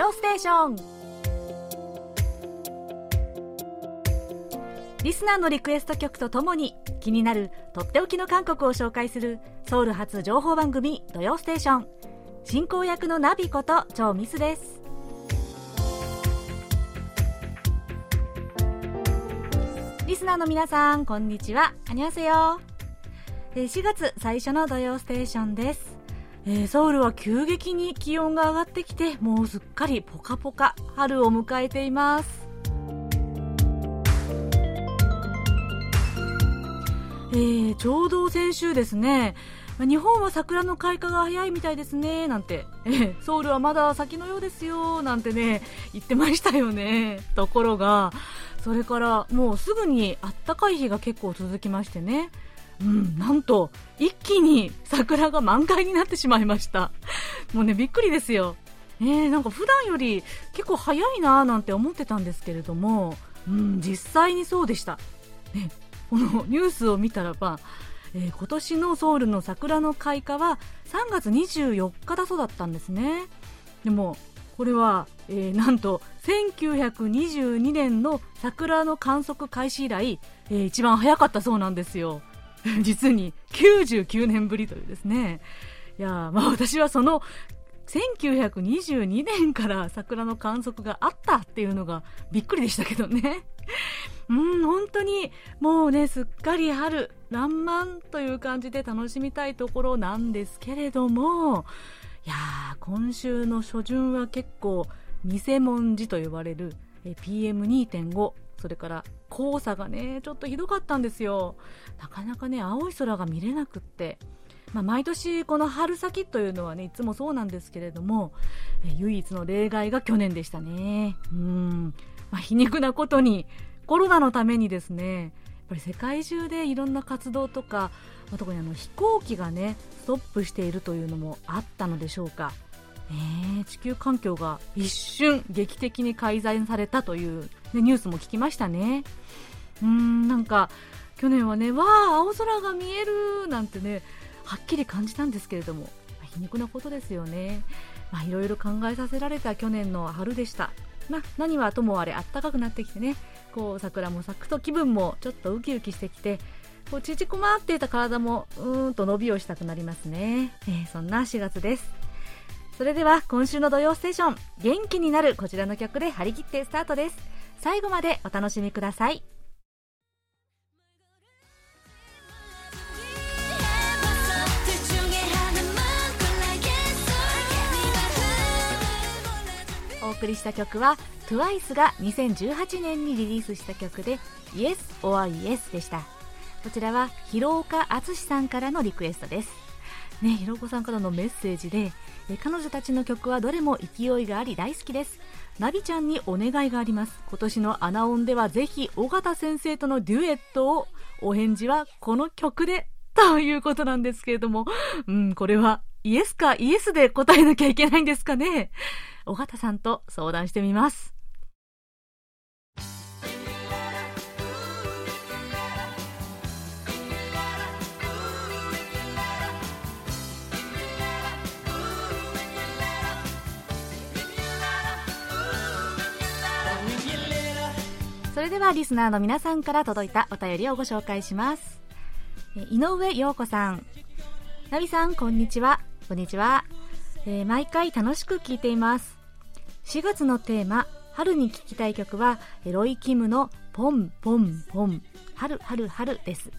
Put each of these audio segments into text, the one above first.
曜ステーション」リスナーのリクエスト曲とともに気になるとっておきの韓国を紹介するソウル発情報番組「土曜ステーション」進行役のナビこと超ミスです。リスナーの皆さんこんにちは。안녕하세요 4月最初の土曜ステーションです。えー、ソウルは急激に気温が上がってきてもうすっかりポカポカ春を迎えています。えー、ちょうど先週ですね日本は桜の開花が早いみたいですねなんて、え、ソウルはまだ先のようですよなんてね言ってましたよね。ところがそれからもうすぐにあったかい日が結構続きましてね。うん、なんと一気に桜が満開になってしまいました。もうねびっくりですよ。えー、なんか普段より結構早いなーなんて思ってたんですけれども、うん、実際にそうでした、ね、このニュースを見たらば、えー、今年のソウルの桜の開花は3月24日だそうだったんですね。でもこれは、えー、なんと1922年の桜の観測開始以来、えー、一番早かったそうなんですよ。実に99年ぶりというですね。いやまあ私はその1922年から桜の観測があったっていうのがびっくりでしたけどね。うん、本当にもうね、すっかり春、爛漫という感じで楽しみたいところなんですけれども、いやー、今週の初旬は結構、偽文字と呼ばれる PM2.5 それから黄砂がねちょっとひどかったんですよ。なかなかね青い空が見れなくって、まあ、毎年この春先というのはねいつもそうなんですけれども、え唯一の例外が去年でしたね。うん、まあ、皮肉なことにコロナのためにですねやっぱり世界中でいろんな活動とか、まあ、特にあの飛行機がねストップしているというのもあったのでしょうか。ね、地球環境が一瞬劇的に改善されたという、ね、ニュースも聞きましたね。うんなんか去年はね、わあ、青空が見えるなんてね、はっきり感じたんですけれども、皮肉なことですよね。まあ、いろいろ考えさせられた去年の春でした。まあ、何はともあれ、あったかくなってきてね、こう桜も咲くと気分もちょっとウキウキしてきて、こう縮こまっていた体もうーんと伸びをしたくなりますね。えー、そんな4月です。それでは今週の土曜ステーション元気になるこちらの曲で張り切ってスタートです。最後までお楽しみください。お送りした曲は TWICE が2018年にリリースした曲で Yes or Yes でした。こちらは広岡敦さんからのリクエストです。ね、ひろこさんからのメッセージでえ彼女たちの曲はどれも勢いがあり大好きです。ナビちゃんにお願いがあります。今年のアナオンではぜひ尾形先生とのデュエットをお返事はこの曲でということなんですけれども。うんこれはイエスかイエスで答えなきゃいけないんですかね。尾形さんと相談してみます。それではリスナーの皆さんから届いたお便りをご紹介します。井上陽子さん。ナビさんこんにちは。こんにちは、えー、毎回楽しく聞いています。4月のテーマ春に聴きたい曲はロイ・キムのポンポンポン。春春春です。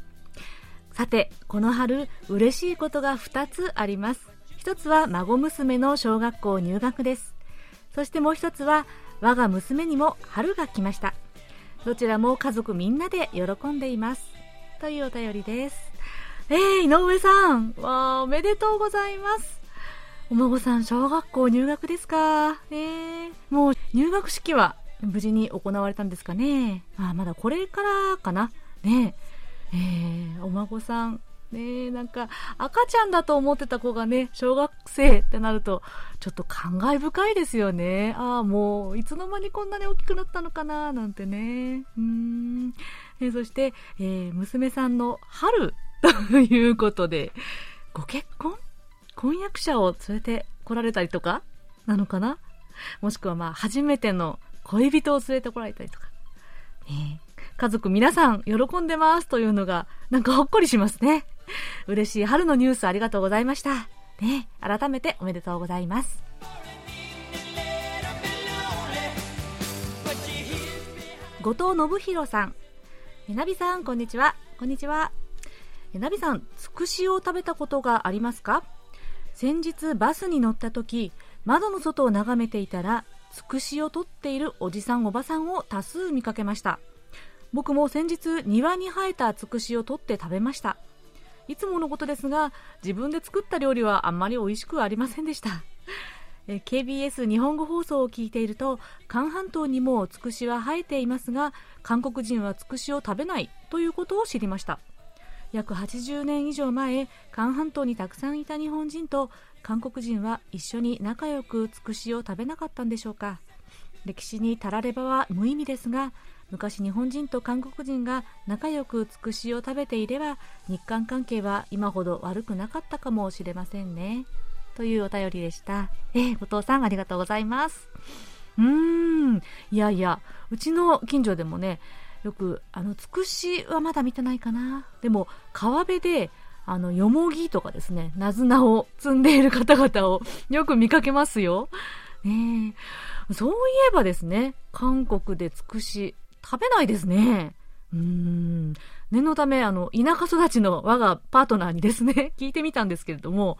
さてこの春嬉しいことが2つあります。1つは孫娘の小学校入学です。そしてもう1つは我が娘にも春が来ました。どちらも家族みんなで喜んでいます。というお便りです。えー、井上さん。わおめでとうございます。お孫さん、小学校入学ですか？えー、もう入学式は無事に行われたんですかね？あ、まだこれからかな？ねえー、お孫さん、ねなんか赤ちゃんだと思ってた子がね、小学生ってなると、ちょっと感慨深いですよね。ああ、もう、いつの間にこんなに大きくなったのかな、なんてね。うん。え、そして、えー、娘さんの春ということで、ご結婚？婚約者を連れて来られたりとか？なのかな？もしくはまあ、初めての恋人を連れてこられたりとか？ね、家族皆さん喜んでますというのが、なんかほっこりしますね。嬉しい春のニュースありがとうございました。ね、改めておめでとうございます。後藤信弘さん。えなびさん、こんにちは。こんにちは。えなびさん、つくしを食べたことがありますか？先日バスに乗った時、窓の外を眺めていたら、つくしを取っているおじさんおばさんを多数見かけました。僕も先日庭に生えたつくしを取って食べました。いつものことですが、自分で作った料理はあんまり美味しくありませんでした。KBS 日本語放送を聞いていると韓半島にもつくしは生えていますが韓国人はつくしを食べないということを知りました約80年以上前韓半島にたくさんいた日本人と韓国人は一緒に仲良くつくしを食べなかったんでしょうか歴史にたらればは無意味ですが昔日本人と韓国人が仲良くつくしを食べていれば日韓関係は今ほど悪くなかったかもしれませんねというお便りでした。えー、後藤さんありがとうございます。うーん、いやいや、うちの近所でもね、よく、あの、つくしはまだ見てないかな。でも、川辺で、あの、よもぎとかですね、なずなを積んでいる方々を よく見かけますよ。ねそういえばですね、韓国でつくし、食べないですね。うーん。念のため、あの、田舎育ちの我がパートナーにですね、聞いてみたんですけれども、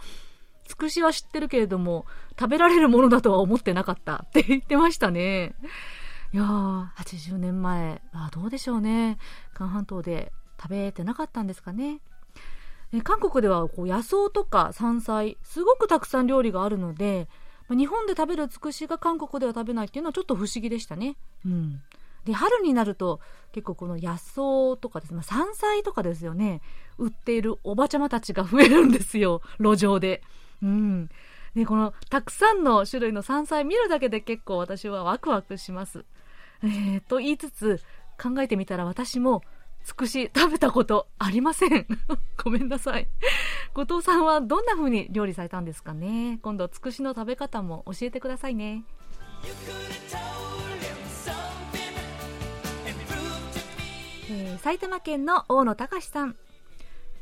つくしは知ってるけれども、食べられるものだとは思ってなかったって 言ってましたね。いやー、80年前、あどうでしょうね。韓半島で食べてなかったんですかね。え韓国ではこう野草とか山菜、すごくたくさん料理があるので、日本で食べるつくしが韓国では食べないっていうのはちょっと不思議でしたね。うん。で、春になると結構この野草とかですね、山菜とかですよね、売っているおばちゃまたちが増えるんですよ、路上で。うん。で、このたくさんの種類の山菜見るだけで結構私はワクワクします。えー、と言いつつ、考えてみたら私もつくし食べたことありません。ごめんなさい。後藤さんはどんな風に料理されたんですかね今度つくしの食べ方も教えてくださいね。埼玉県の大野隆さん。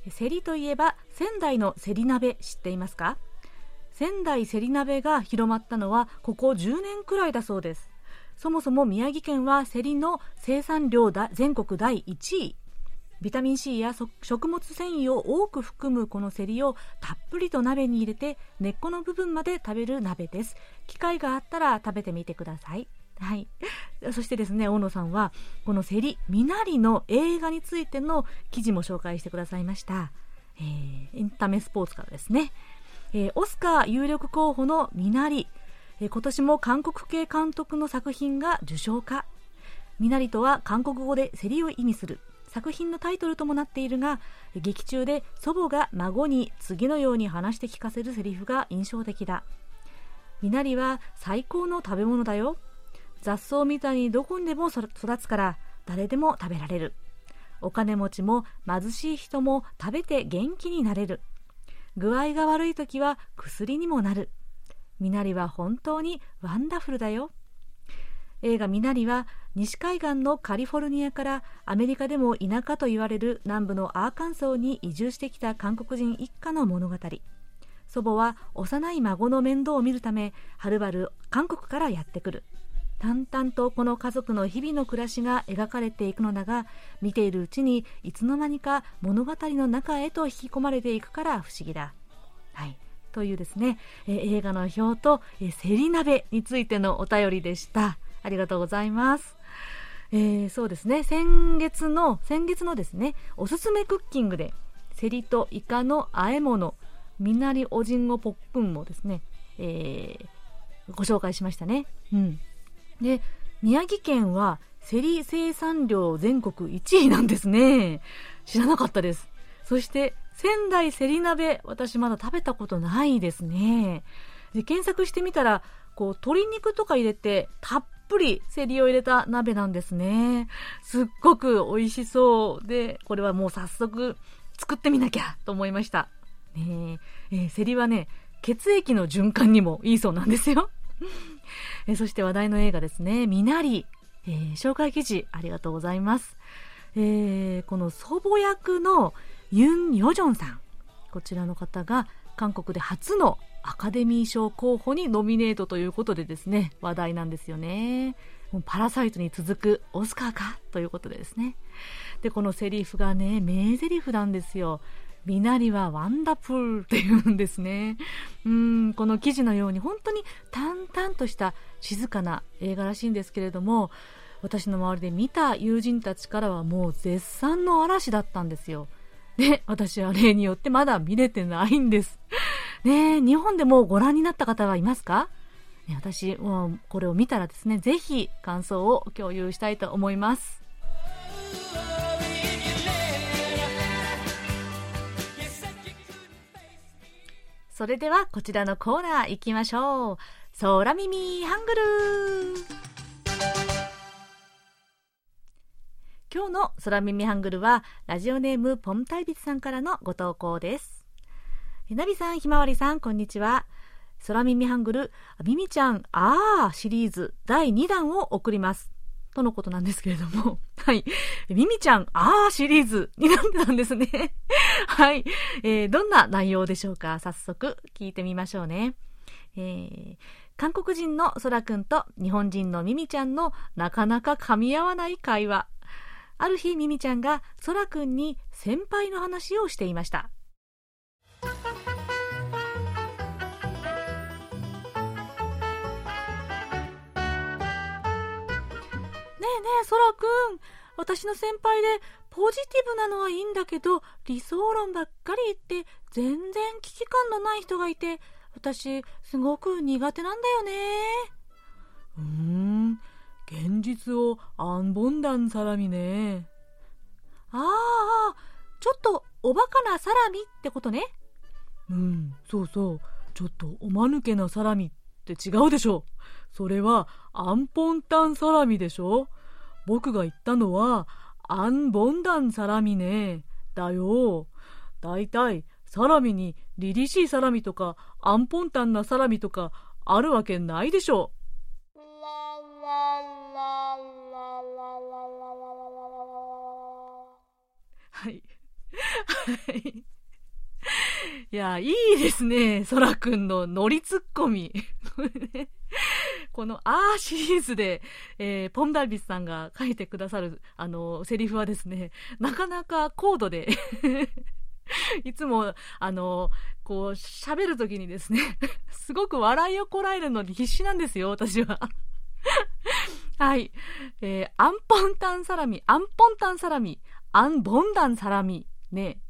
セリといえば仙台のセリ鍋知っていますか？仙台せり鍋が広まったのはここ10年くらいだそうです。そもそも宮城県はセリの生産量だ全国第1位。ビタミン C や食物繊維を多く含むこのセリをたっぷりと鍋に入れて根っこの部分まで食べる鍋です。機会があったら食べてみてください。はい。そしてですね、大野さんは、このセリ、ミナリの映画についての記事も紹介してくださいました。えー、エンタメスポーツからですね。えー、オスカー有力候補のミナリ、えー、今年も韓国系監督の作品が受賞かミナリとは韓国語で競りを意味する作品のタイトルともなっているが劇中で祖母が孫に次のように話して聞かせるセリフが印象的だミナリは最高の食べ物だよ雑草みたいにどこにでも育つから誰でも食べられるお金持ちも貧しい人も食べて元気になれる具合が悪い時は薬にもなる。ミナリは本当にワンダフルだよ。映画ミナリは西海岸のカリフォルニアからアメリカでも田舎と言われる南部のアーカンソーに移住してきた韓国人一家の物語。祖母は幼い孫の面倒を見るためはるばる韓国からやってくる。淡々とこの家族の日々の暮らしが描かれていくのだが見ているうちにいつの間にか物語の中へと引き込まれていくから不思議だ。はい、というですね、え、映画の表と、えー、セリ鍋についてのお便りでした。ありがとうございます。えー、そうですね、先月の、先月のですね、おすすめクッキングで、セリとイカの和え物、みなりおじんごポップンもですね、えー、ご紹介しましたね。うん。で、宮城県はセリ生産量全国1位なんですね。知らなかったです。そして仙台セリ鍋、私まだ食べたことないですね。で検索してみたら、こう、鶏肉とか入れて、たっぷりセリを入れた鍋なんですね。すっごく美味しそうで、これはもう早速作ってみなきゃと思いました。ねえー、セリはね、血液の循環にもいいそうなんですよ。えそして話題の映画ですね、みなり、えー、紹介記事ありがとうございます。えー、この祖母役のユン・ヨジョンさん、こちらの方が韓国で初のアカデミー賞候補にノミネートということでですね、話題なんですよね。もうパラサイトに続くオスカーかということでですね。で、このセリフがね、名セリフなんですよ。みなりはワンダフルって言うんですね。うん、この記事のように本当に淡々とした静かな映画らしいんですけれども、私の周りで見た友人たちからはもう絶賛の嵐だったんですよ。で、私は例によってまだ見れてないんです。ね日本でもご覧になった方はいますか、私、もうこれを見たらですね、ぜひ感想を共有したいと思います。それではこちらのコーナー行きましょう。空耳ハングル今日の空耳ハングルはラジオネームポンタイビスさんからのご投稿です。ナビさん、ひまわりさん、こんにちは。空耳ハングル、ミミちゃん、あーシリーズ第2弾を送ります。とのことなんですけれども、はい。ミミちゃん、あーシリーズになってたんですね。はい。えー、どんな内容でしょうか？早速聞いてみましょうね。えー、韓国人のソラくんと日本人のミミちゃんのなかなか噛み合わない会話。ある日ミミちゃんがソラくんに先輩の話をしていました。ねえねえ、そらくん。私の先輩でポジティブなのはいいんだけど、理想論ばっかり言って、全然危機感のない人がいて、私、すごく苦手なんだよね。うーん、現実をアンボンダンサラミね。ああ、ちょっとおバカなサラミってことね。うん、そうそう。ちょっとおまぬけなサラミって違うでしょ。それはアンポンタンサラミでしょ。僕が言ったのは、アンボンダンサラミね。だよ。だいたい、サラミに凛々しいサラミとか、アンポンタンなサラミとか、あるわけないでしょう。はい。はい。いや、いいですね。そらくんのノリツッコミ。このあーシリーズで、えー、ポンダービスさんが書いてくださる、あの、セリフはですね、なかなか高度で いつも、あの、こう、喋るときにですね すごく笑いをこらえるのに必死なんですよ、私は はい。えー、アンポンタンサラミ、アンポンタンサラミ、アンボンダンサラミ、ね。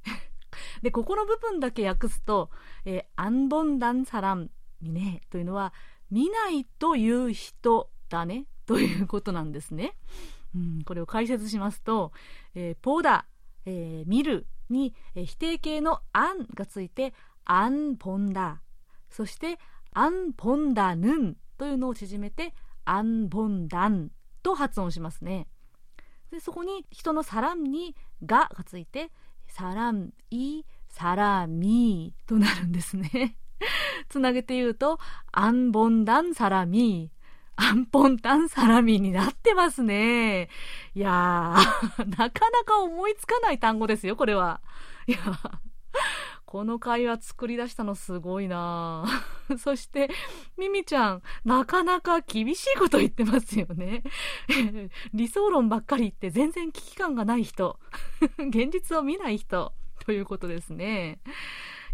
で、ここの部分だけ訳すと、えー、アンボンダンサラミね、というのは、見ないという人だねということなんですね。うん、これを解説しますと、えー、ポダ、えー、見るに、え、否定形のアンがついて、アンポンダ。そして、アンポンダヌンというのを縮めて、アンボンダンと発音しますね。でそこに人のサランにががついて、サランイ、サラミとなるんですね。つなげて言うと、アンボンダンサラミ、アンポンタンサラミになってますね。いやー、なかなか思いつかない単語ですよ、これは。いやこの会話作り出したのすごいな そして、ミミちゃん、なかなか厳しいこと言ってますよね。理想論ばっかり言って全然危機感がない人。現実を見ない人。ということですね。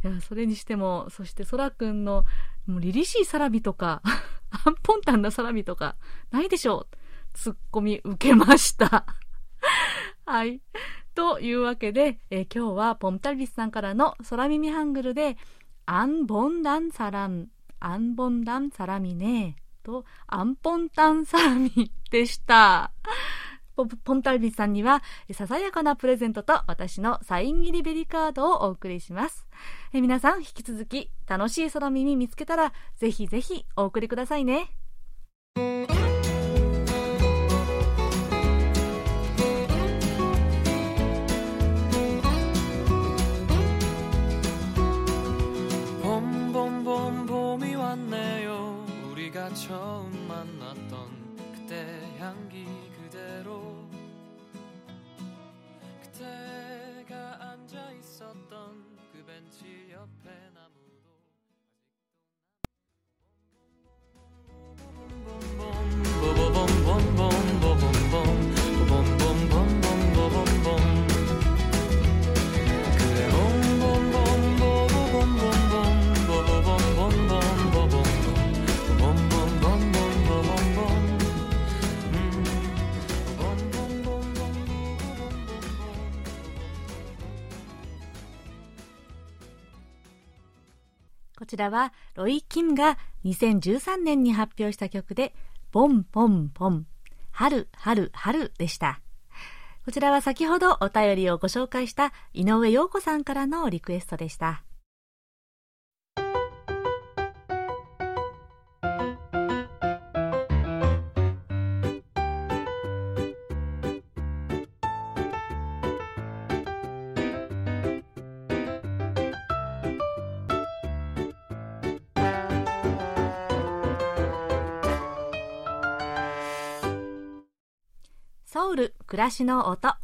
いや、それにしても、そしてそらくんの、もう凛々しいサラミとか、アンポンタンなサラミとか、ないでしょう。ツッコミ受けました。はい。というわけで、えー、今日はポンタルビスさんからの空耳ハングルで、アンボンダンサラン、アンボンダンサラミね、と、アンポンタンサラミでした。ポンタルビスさんには、ささやかなプレゼントと私のサイン入りベリーカードをお送りします。え皆さん、引き続き楽しい空耳見つけたら、ぜひぜひお送りくださいね。 앉았던 그 벤치 옆엔 こちらはロイ・キムが2013年に発表した曲で、ボンボンボン、春、春、春でした。こちらは先ほどお便りをご紹介した井上陽子さんからのリクエストでした。ソウル暮らしの音。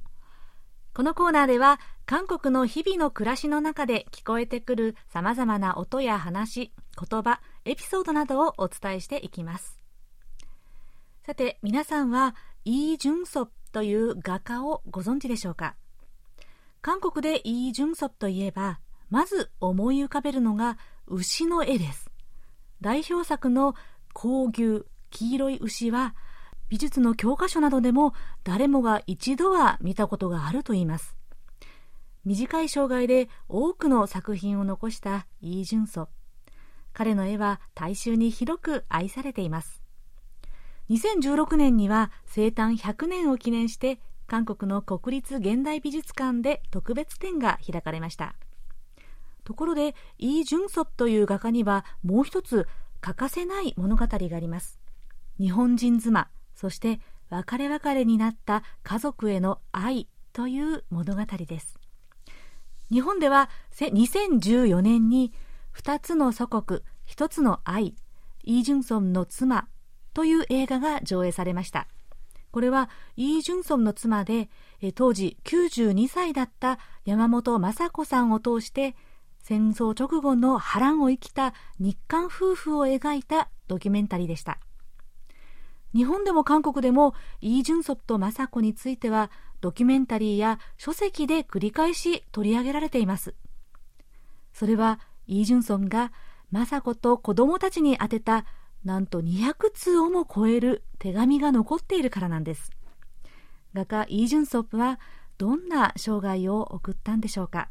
このコーナーでは韓国の日々の暮らしの中で聞こえてくるさまざまな音や話言葉エピソードなどをお伝えしていきます。さて皆さんはイー・ジュンソプという画家をご存知でしょうか？韓国でイー・ジュンソプといえばまず思い浮かべるのが牛の絵です。代表作の黄牛黄色い牛は美術の教科書などでも誰もが一度は見たことがあるといいます。短い生涯で多くの作品を残したイー・ジュンソ。彼の絵は大衆に広く愛されています。2016年には生誕100年を記念して韓国の国立現代美術館で特別展が開かれました。ところで、イ・ジュンソという画家にはもう一つ欠かせない物語があります。日本人妻、そして別れ別れになった家族への愛という物語です。日本では2014年に2つの祖国1つの愛イ・ージュンソンの妻という映画が上映されました。これはイ・ージュンソンの妻で当時92歳だった山本雅子さんを通して戦争直後の波乱を生きた日韓夫婦を描いたドキュメンタリーでした。日本でも韓国でもイ・ジュンソプと雅子についてはドキュメンタリーや書籍で繰り返し取り上げられています。それはイ・ジュンソンが雅子と子供たちに宛てたなんと200通をも超える手紙が残っているからなんです。画家イ・ジュンソプはどんな生涯を送ったんでしょうか。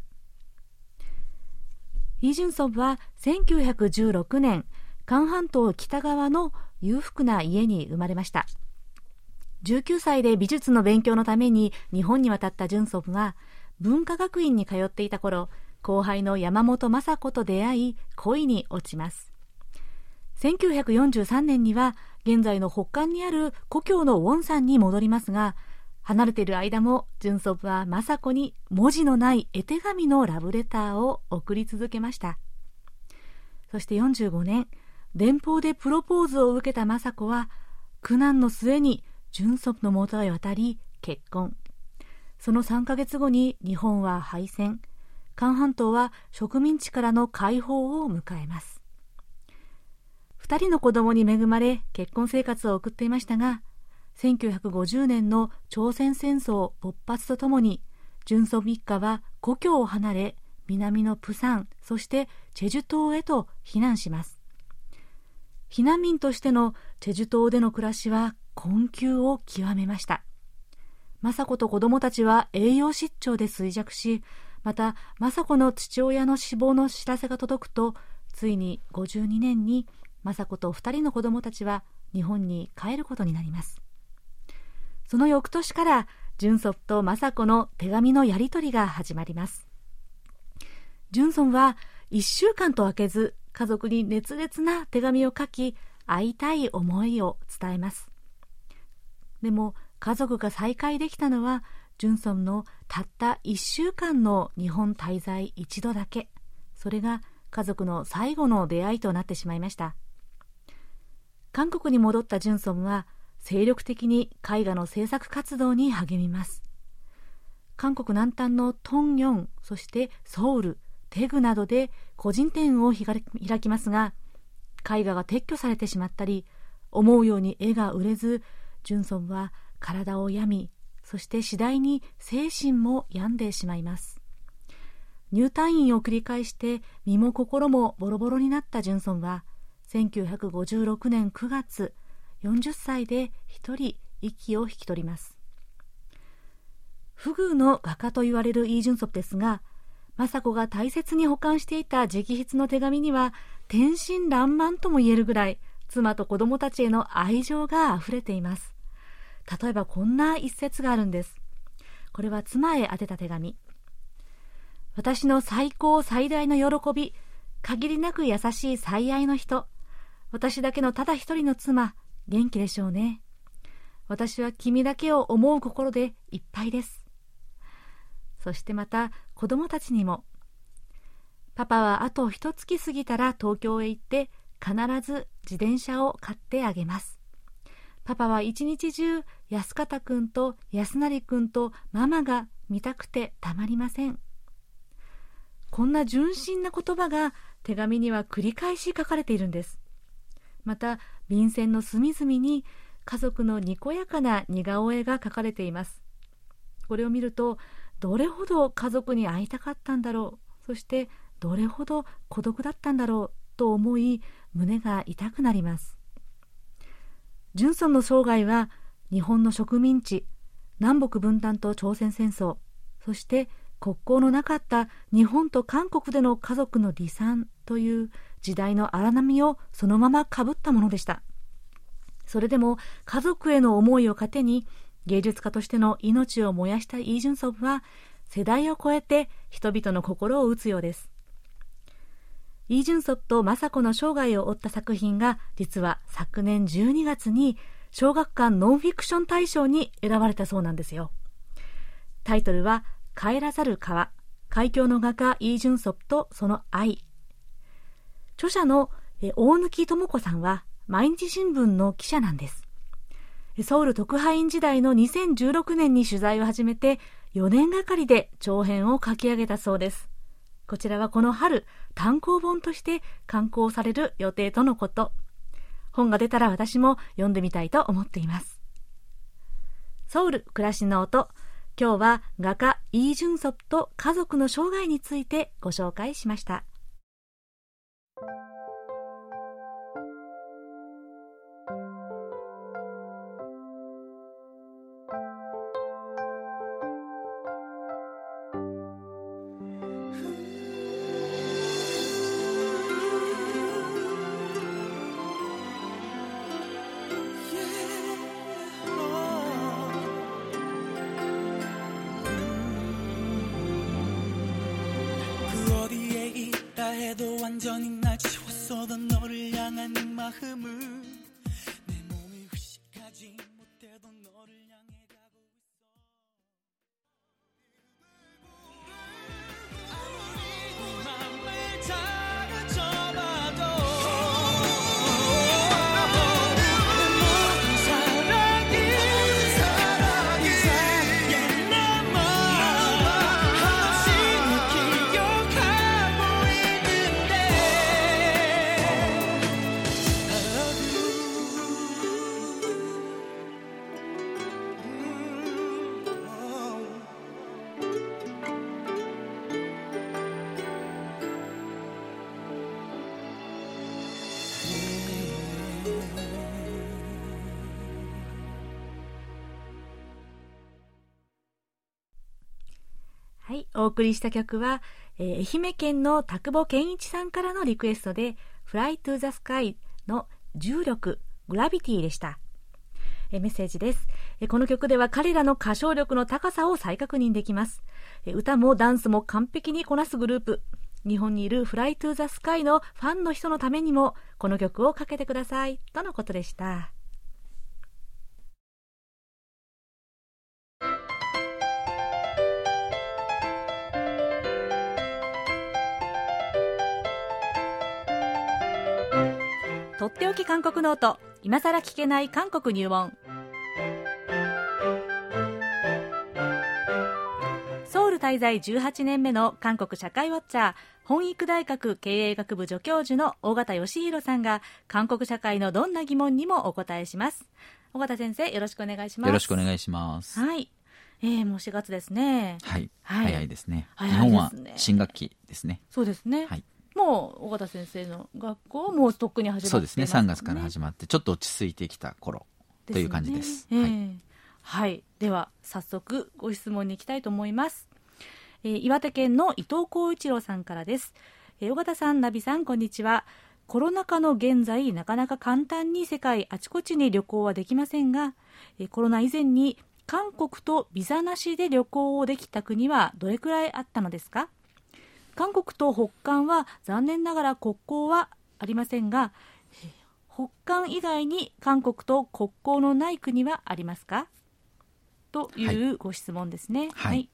イ・ジュンソプは1916年、韓半島北側の裕福な家に生まれました。19歳で美術の勉強のために日本に渡ったジュンソフは文化学院に通っていた頃後輩の山本雅子と出会い恋に落ちます。1943年には現在の北韓にある故郷のウォン山に戻りますが離れている間もジュンソプは雅子に文字のない絵手紙のラブレターを送り続けました。そして45年電報でプロポーズを受けた雅子は苦難の末に純祖のもとへ渡り結婚。その3ヶ月後に日本は敗戦。韓半島は植民地からの解放を迎えます。2人の子供に恵まれ結婚生活を送っていましたが1950年の朝鮮戦争勃発とともに純祖一家は故郷を離れ南のプサンそしてチェジュ島へと避難します。避難民としてのチェジュ島での暮らしは困窮を極めました。雅子と子供たちは栄養失調で衰弱し、また雅子の父親の死亡の知らせが届くと、ついに52年に雅子と2人の子供たちは日本に帰ることになります。その翌年から、ジュンソンと雅子の手紙のやり取りが始まります。ジュンソンは1週間と空けず家族に熱烈な手紙を書き会いたい思いを伝えます。でも家族が再会できたのはジュンソンのたった1週間の日本滞在一度だけ。それが家族の最後の出会いとなってしまいました。韓国に戻ったジュンソンは精力的に絵画の制作活動に励みます。韓国南端のトンヨンそしてソウルテグなどで個人店を開きますが絵画が撤去されてしまったり思うように絵が売れずジュンソンは体を病みそして次第に精神も病んでしまいます。入退院を繰り返して身も心もボロボロになったジュンソンは1956年9月40歳で一人息を引き取ります。不遇の画家と言われるイ・ジュンソプですが雅子が大切に保管していた直筆の手紙には天真爛漫とも言えるぐらい妻と子供たちへの愛情が溢れています。例えばこんな一節があるんです。これは妻へ宛てた手紙。私の最高最大の喜び限りなく優しい最愛の人。私だけのただ一人の妻元気でしょうね。私は君だけを思う心でいっぱいです。そしてまた子供たちにも。パパはあと一月過ぎたら東京へ行って必ず自転車を買ってあげます。パパは一日中安方くんと安成くんとママが見たくてたまりません。こんな純真な言葉が手紙には繰り返し書かれているんです。また便箋の隅々に家族のにこやかな似顔絵が書かれています。これを見るとどれほど家族に会いたかったんだろう。そしてどれほど孤独だったんだろう。と思い胸が痛くなります。ジュンソンの生涯は日本の植民地南北分断と朝鮮戦争。そして国交のなかった日本と韓国での家族の離散という時代の荒波をそのままかぶったものでした。それでも家族への思いを糧に芸術家としての命を燃やしたイ・ジュンソンは世代を超えて人々の心を打つようです。イ・ジュンソンと雅子の生涯を追った作品が実は昨年12月に小学館ノンフィクション大賞に選ばれたそうなんですよ。タイトルは帰らざる川。海峡の画家イ・ジュンソプとその愛。著者の大貫智子さんは毎日新聞の記者なんです。ソウル特派員時代の2016年に取材を始めて4年がかりで長編を書き上げたそうです。こちらはこの春単行本として刊行される予定とのこと。本が出たら私も読んでみたいと思っています。ソウル暮らしの音。今日は画家イ・ジュンソプと家族の生涯についてご紹介しました。 너를 향한 마음을 お送りした曲は、えー、愛媛県の田久保健一さんからのリクエストで、Fly to the Sky の重力、グラビティでした。えメッセージです、えこの曲では彼らの歌唱力の高さを再確認できます。え歌もダンスも完璧にこなすグループ。日本にいる Fly to the Sky のファンの人のためにも、この曲をかけてください。とのことでした。とっておき韓国ノート。今さら聞けない韓国入門。ソウル滞在18年目の韓国社会ウォッチャー本育大学経営学部助教授の尾形義弘さんが韓国社会のどんな疑問にもお答えします。尾形先生よろしくお願いします。よろしくお願いします。はい。えー、もう4月ですね。はい、はい、早いですね、ね、日本は新学期ですね。そうですね。はいもう尾形先生の学校もうとっくに始まって、ね、そうですね。3月から始まってちょっと落ち着いてきた頃という感じです、ねえ。ー、はい、はい、では早速ご質問に行きたいと思います。えー、岩手県の伊藤浩一郎さんからです、えー、尾形さんナビさんこんにちは。コロナ禍の現在なかなか簡単に世界あちこちに旅行はできませんが、えー、コロナ以前に韓国とビザなしで旅行をできた国はどれくらいあったのですか？韓国と北韓は残念ながら国交はありませんが北韓以外に韓国と国交のない国はありますか？というご質問ですね。はい、はい、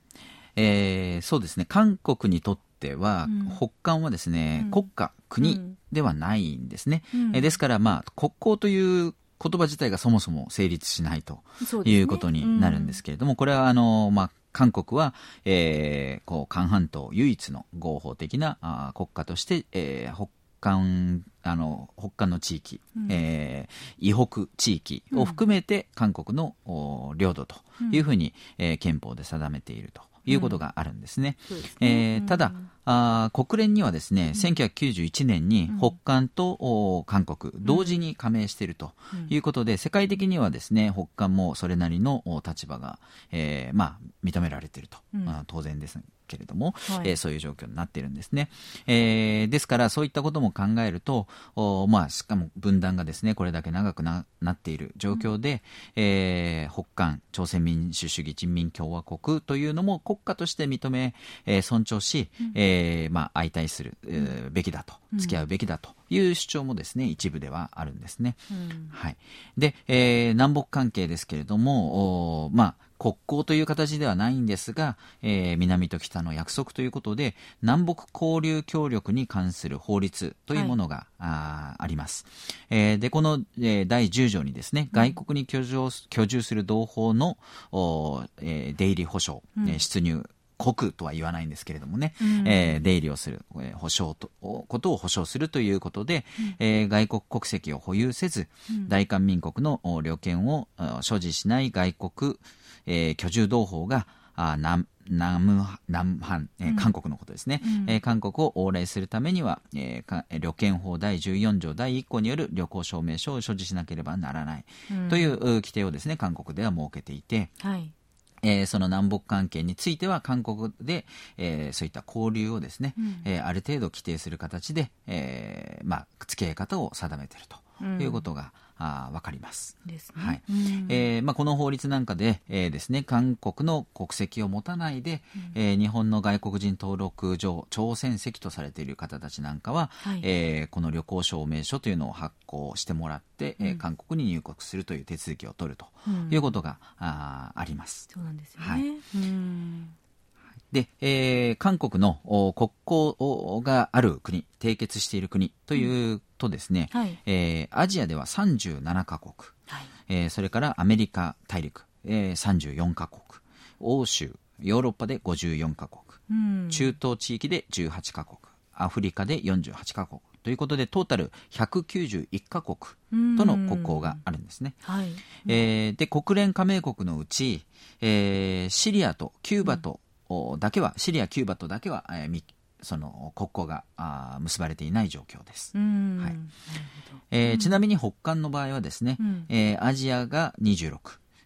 えー、そうですね。韓国にとっては、うん、北韓はですね、うん、国家国ではないんですね、うん、えですからまあ国交という言葉自体がそもそも成立しないということになるんですけれども、ね、これはあの、まあ、韓国は、えー、こう韓半島唯一の合法的なあ国家として、えー、北韓あの北韓の地域、うん、えー、以北地域を含めて韓国の、領土というふうに、うん、えー、憲法で定めているということがあるんですね。うん、えー、ただ、あ国連にはですね、1991年に北韓と韓国、同時に加盟しているということで、世界的にはですね、北韓もそれなりの立場が、えー、まあ、認められていると、まあ、当然ですけれども、はい、えー、そういう状況になっているんですね。えー、ですから、そういったことも考えると、おまあ、しかも分断がですね、これだけ長くななっている状況で、うん、えー、北韓朝鮮民主主義人民共和国というのも国家として認め、えー、尊重し、うん、えー、まあ、相対する、えー、べきだと、付き合うべきだという主張もですね、一部ではあるんですね。うん、はい。で、えー、南北関係ですけれども、おまあ、国交という形ではないんですが、えー、南と北の約束ということで南北交流協力に関する法律というものが、はい、ああります、えー、でこの、えー、第10条にですね外国に居住居住する同胞の、おえー、出入り保障、うん、出入国とは言わないんですけれどもね、うん、えー、出入りをする、えー、保証とことを保証するということで、うん、えー、外国国籍を保有せず、うん、大韓民国の領権を所持しない外国、えー、居住同胞があ南南南韓、えー、韓国のことですね、うん、えー、韓国を往来するためには、えー、旅券法第14条第1項による旅行証明書を所持しなければならない、という規定をですね韓国では設けていて、はいえー、その南北関係については韓国で、えー、そういった交流をですね、うん、えー、ある程度規定する形で、えーまあ、付き合い方を定めているということが、あ分かります。ですね。はい。えー、まあ、この法律なんかで、えー、ですね、韓国の国籍を持たないで、うん、えー、日本の外国人登録上、朝鮮籍とされている方たちなんかは、はい、えー、この旅行証明書というのを発行してもらって、うん、えー、韓国に入国するという手続きを取るということが、うん、ああります。そうなんですよね。はい。うんで、えー、韓国の国交がある国、締結している国というとですね、うん。はい、えー、アジアでは37カ国、はい、えー、それからアメリカ大陸、えー、34カ国、欧州、ヨーロッパで54カ国、うん、中東地域で18カ国、アフリカで48カ国。ということでトータル191カ国との国交があるんですね。はい、えー、で国連加盟国のうち、えー、シリアとキューバとだけは、シリア、キューバとだけは、えー、その国交があ結ばれていない状況です。はい。えー、ちなみに北韓の場合はですね、うん、えー、アジアが26、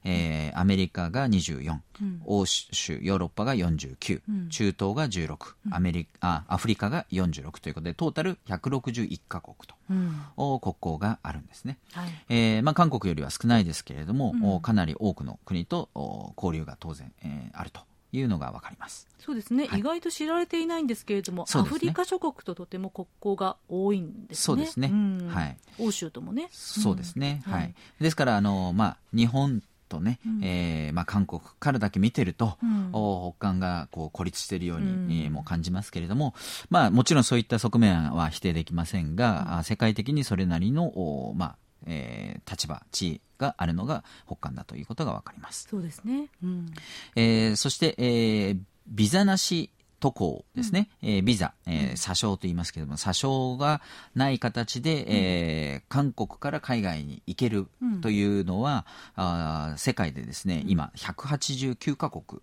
えー、アメリカが24、うん、欧州、ヨーロッパが49、うん、中東が16、アメリカあアフリカが46ということでトータル161カ国と、うん、国交があるんですね、はい、えー、まあ、韓国よりは少ないですけれども、かなり多くの国と交流が当然、えー、あるというのがわかります。そうですね、はい、意外と知られていないんですけれども、ね、アフリカ諸国ととても国交が多いんですね。そうですね。うん、はい。欧州ともね。そうですね。うん、はい。ですからあのまあ日本とね、うん、えー、まあ、韓国からだけ見てると、うん、北韓がこう孤立しているように、うん、えー、も感じますけれども、まあ、もちろんそういった側面は否定できませんが、うん、世界的にそれなりの、まあえー、立場地位があるのが北韓だということが分かります。そうですね、うんえー、そして、えー、ビザなし渡航ですね、うん、えー、ビザ、えー、詐称と言いますけれども、詐称がない形で、うん、えー、韓国から海外に行けるというのは、うん、あ世界でですね、今、189カ国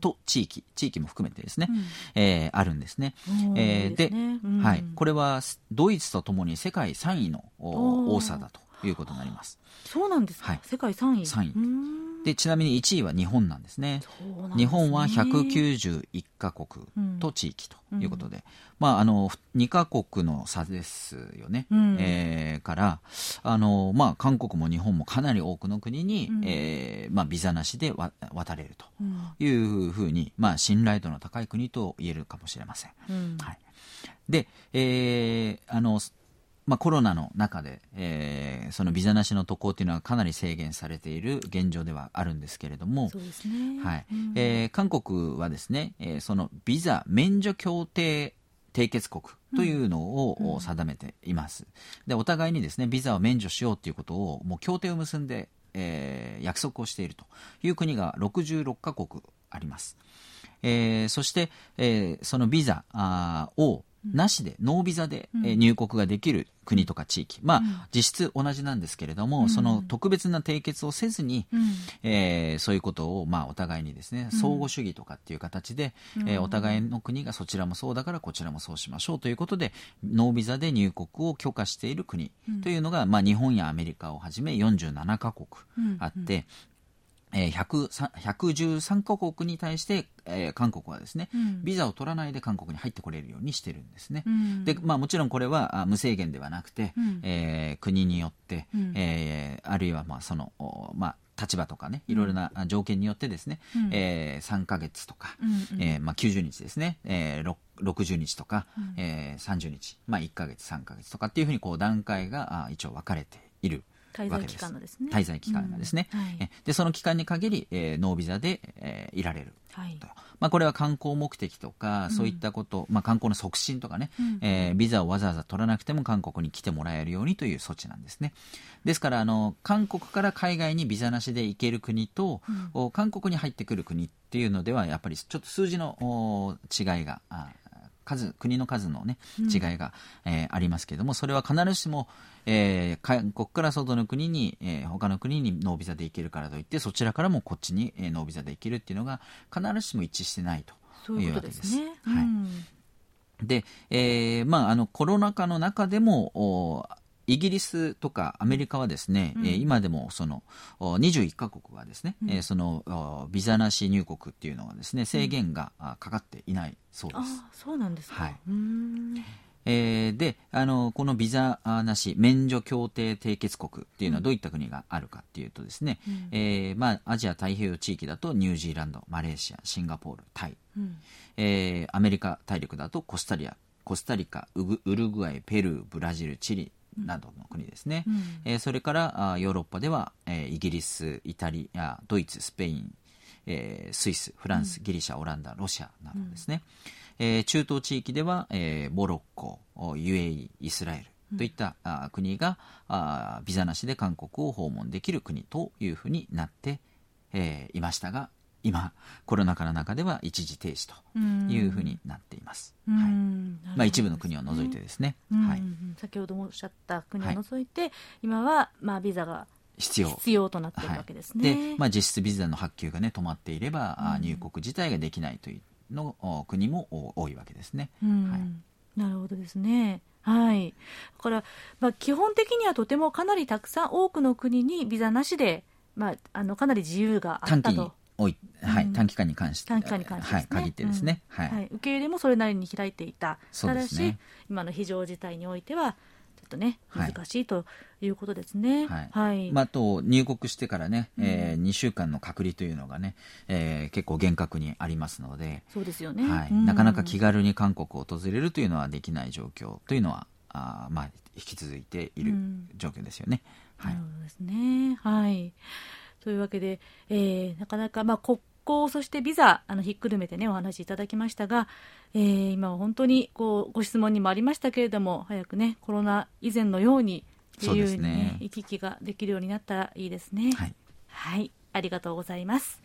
と地域、地域も含めてですね、うん、えー、あるんですね。えー、で、ねうん、はい、これはドイツとともに世界3位の多さだということになります。そうなんですか、はい、世界3位。3位。でちなみに1位は日本なんですね。すね日本は191カ国と地域ということで、うん、まあ、あの2カ国の差ですよね。うん、えー、からあの、まあ、韓国も日本もかなり多くの国に、うん、えー、まあ、ビザなしで渡れるというふうに、まあ、信頼度の高い国と言えるかもしれません。はい、で、えー、あのまあ、コロナの中で、えー、そのビザなしの渡航というのはかなり制限されている現状ではあるんですけれども、はい。えー、韓国はですね、えー、そのビザ免除協定締結国というのを定めています、でお互いにですねビザを免除しようということをもう協定を結んで、えー、約束をしているという国が66カ国あります、えー、そして、えー、そのビザをなしで、ノービザで入国ができる国とか地域、まあ、実質同じなんですけれども、その特別な締結をせずに、えー、そういうことを、まあ、お互いにですね、相互主義とかっていう形で、えー、お互いの国がそちらもそうだからこちらもそうしましょう。ということで、ノービザで入国を許可している国というのが、まあ、日本やアメリカをはじめ47カ国あって、えー、113カ国に対して、えー、韓国はですね、うん、ビザを取らないで韓国に入ってこれるようにしてるんですね。うん、で、まあもちろんこれはあ無制限ではなくて、うん、えー、国によって、うん、えー、あるいはまあその、まあ立場とかね、いろいろな条件によってですね、うん、えー、3か月とか、うんうん、えー、まあ、90日ですね、えー、60日とか、うん、えー、30日、まあ、1か月、3か月とかっていうふうにこう段階があ一応分かれている滞在期間ですね。滞在期間がですね。うんはい、で、その期間に限り、えー、ノービザで、えー、いられる。はい、まあ、これは観光目的とか、そういったこと、まあ、観光の促進とかね、うん、えー、ビザをわざわざ取らなくても韓国に来てもらえるようにという措置なんですね。ですから、あの、韓国から海外にビザなしで行ける国と、うん、韓国に入ってくる国っていうのでは、やっぱりちょっと数字の違いが数国の数の、ね、違いが、うん、えー、ありますけれどもそれは必ずしも、えー、韓国から外の国に、えー、他の国にノービザで行けるからといってそちらからもこっちに、えー、ノービザで行けるっていうのが必ずしも一致してないというわけです。ね、はい、で、えーまあ、あのコロナ禍の中でもイギリスとかアメリカはですね、うん、今でもその21カ国はですね、うん、そのビザなし入国っていうのはですね制限がかかっていないそうです。あそうなんですか、はいえー、であのこのビザなし免除協定締結国っていうのはどういった国があるかっていうとですね、うん、えー、まあ、アジア太平洋地域だとニュージーランドマレーシアシンガポールタイ、うん、えー、アメリカ大陸だとコスタリアコスタリカウルグアイペルーブラジルチリなどの国ですね、うん、えー、それからあヨーロッパでは、えー、イギリスイタリアドイツスペイン、えー、スイスフランス、ギリシャオランダロシアなどですね、うん、えー、中東地域では、えー、モロッコ UAE イスラエルといった、うん、あ国があビザなしで韓国を訪問できる国というふうになって、えー、いましたが今コロナ禍の中では一時停止というふうになっています。はい。まあ、一部の国を除いてですね。はい、先ほどもおっしゃった国を除いて、はい、今はまあビザが必要。必要となっているわけですね。はい、で、まあ、実質ビザの発給が、ね、止まっていれば、うん、入国自体ができないというの国も多いわけですね。はい、なるほどですね。はい、だから、まあ、基本的にはとてもかなりたくさん多くの国にビザなしで、まあ、あのかなり自由があったと。多い、はい、短期間に関して短期間に関して、ね、はい、限ってですね、うん、はい、受け入れもそれなりに開いていた、ただし今の非常事態においてはとね難しいということですね。はい。はい、まあ、と入国してからね、うん、えー、2週間の隔離というのがね、えー、結構厳格にありますので、そうですよね。はい。うん、なかなか気軽に韓国を訪れるというのはできない状況というのは、あまあ引き続いている状況ですよね。うん、はい。そうですね。はい。というわけで、えー、なかなか、まあ、国交、そしてビザ、あのひっくるめてね、お話しいただきましたが、えー、今は本当にこうご質問にもありましたけれども、早くね、コロナ以前のように、自由に、ねね、行き来ができるようになったらいいですね。はい、はい、ありがとうございます。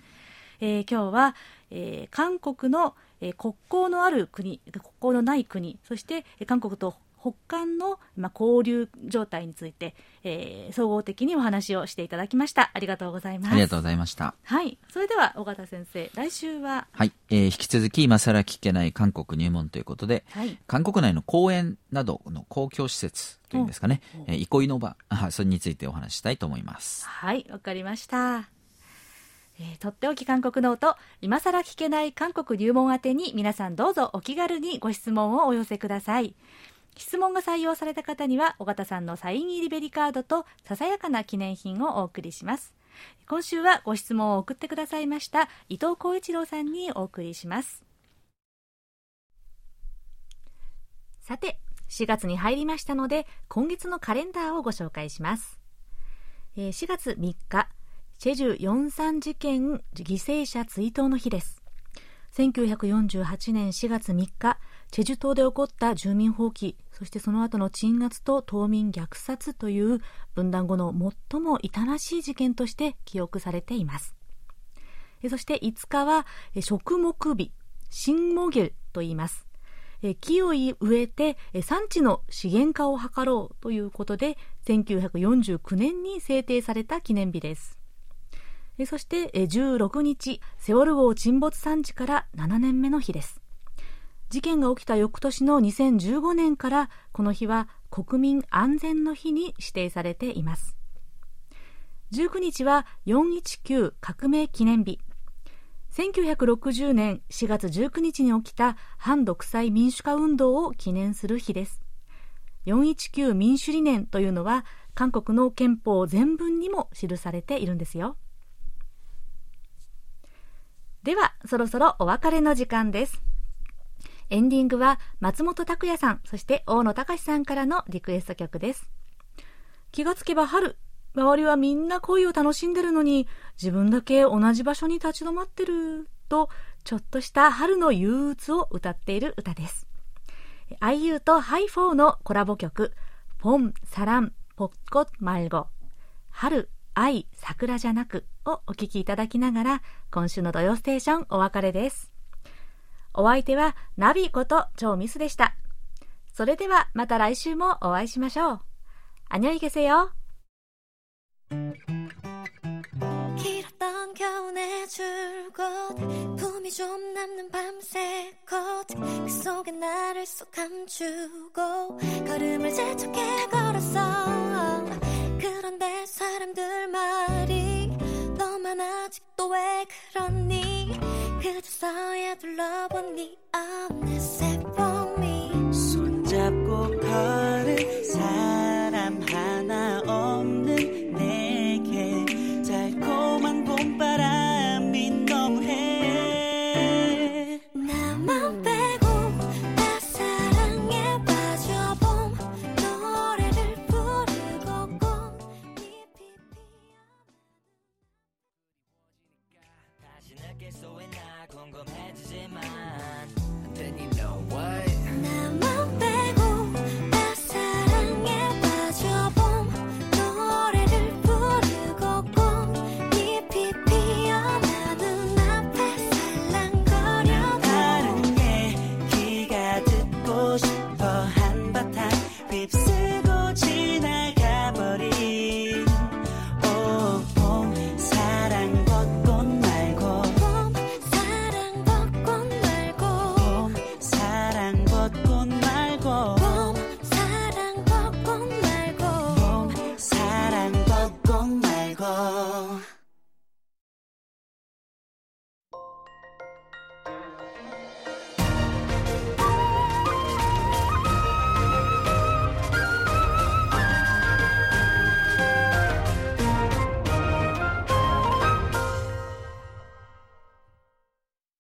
えー、今日は、えー、韓国の、えー、国交のある国、国交のない国、そして、えー、韓国と北韓の、まあ、交流状態について、えー、総合的にお話をしていただきました。ありがとうございます。ありがとうございました。はい。それでは尾形先生来週は？はい、えー、引き続き今更聞けない韓国入門ということで、はい、韓国内の公園などの公共施設というんですかね、えー、憩いの場あそれについてお話したいと思います。はい。わかりました。えー、とっておき韓国ノート今さら聞けない韓国入門宛てに皆さんどうぞお気軽にご質問をお寄せください質問が採用された方には尾形さんのサイン入りベリカードとささやかな記念品をお送りします。今週はご質問を送ってくださいました伊藤浩一郎さんにお送りします。さて4月に入りましたので今月のカレンダーをご紹介します。4月3日チェジュ43事件犠牲者追悼の日です。1948年4月3日チェジュ島で起こった住民放棄そしてその後の鎮圧と島民虐殺という分断後の最も痛ましい事件として記憶されています。そして5日は食木日新モゲルと言います。木を植えて産地の資源化を図ろうということで1949年に制定された記念日です。そして16日セウォル号沈没産地から7年目の日です。事件が起きた翌年の2015年からこの日は国民安全の日に指定されています。19日は419革命記念日。1960年4月19日に起きた反独裁民主化運動を記念する日です。419民主理念というのは韓国の憲法全文にも記されているんですよ。ではそろそろお別れの時間です。エンディングは松本拓也さんそして大野隆さんからのリクエスト曲です気がつけば春周りはみんな恋を楽しんでるのに、自分だけ同じ場所に立ち止まってる、と、ちょっとした春の憂鬱を歌っている歌です。IU と HIGH4のコラボ曲、봄、사랑、벚꽃、말고、春、愛、桜じゃなくをお聴きいただきながら、今週の土曜ステーションお別れです。お相手はナビこと超ミスでした。それではまた来週もお会いしましょう。안녕히계세 요。 길었던 겨울의 줄곧 품이 좀 남는 밤새 꽃그 속에 나를 쏙 감추고 걸음을 재촉해 걸었어 그런데 사람들 말이 너만 아직도 왜 그러니 그저서야 둘러본 네 어느새 봄이 손잡고 걸은 사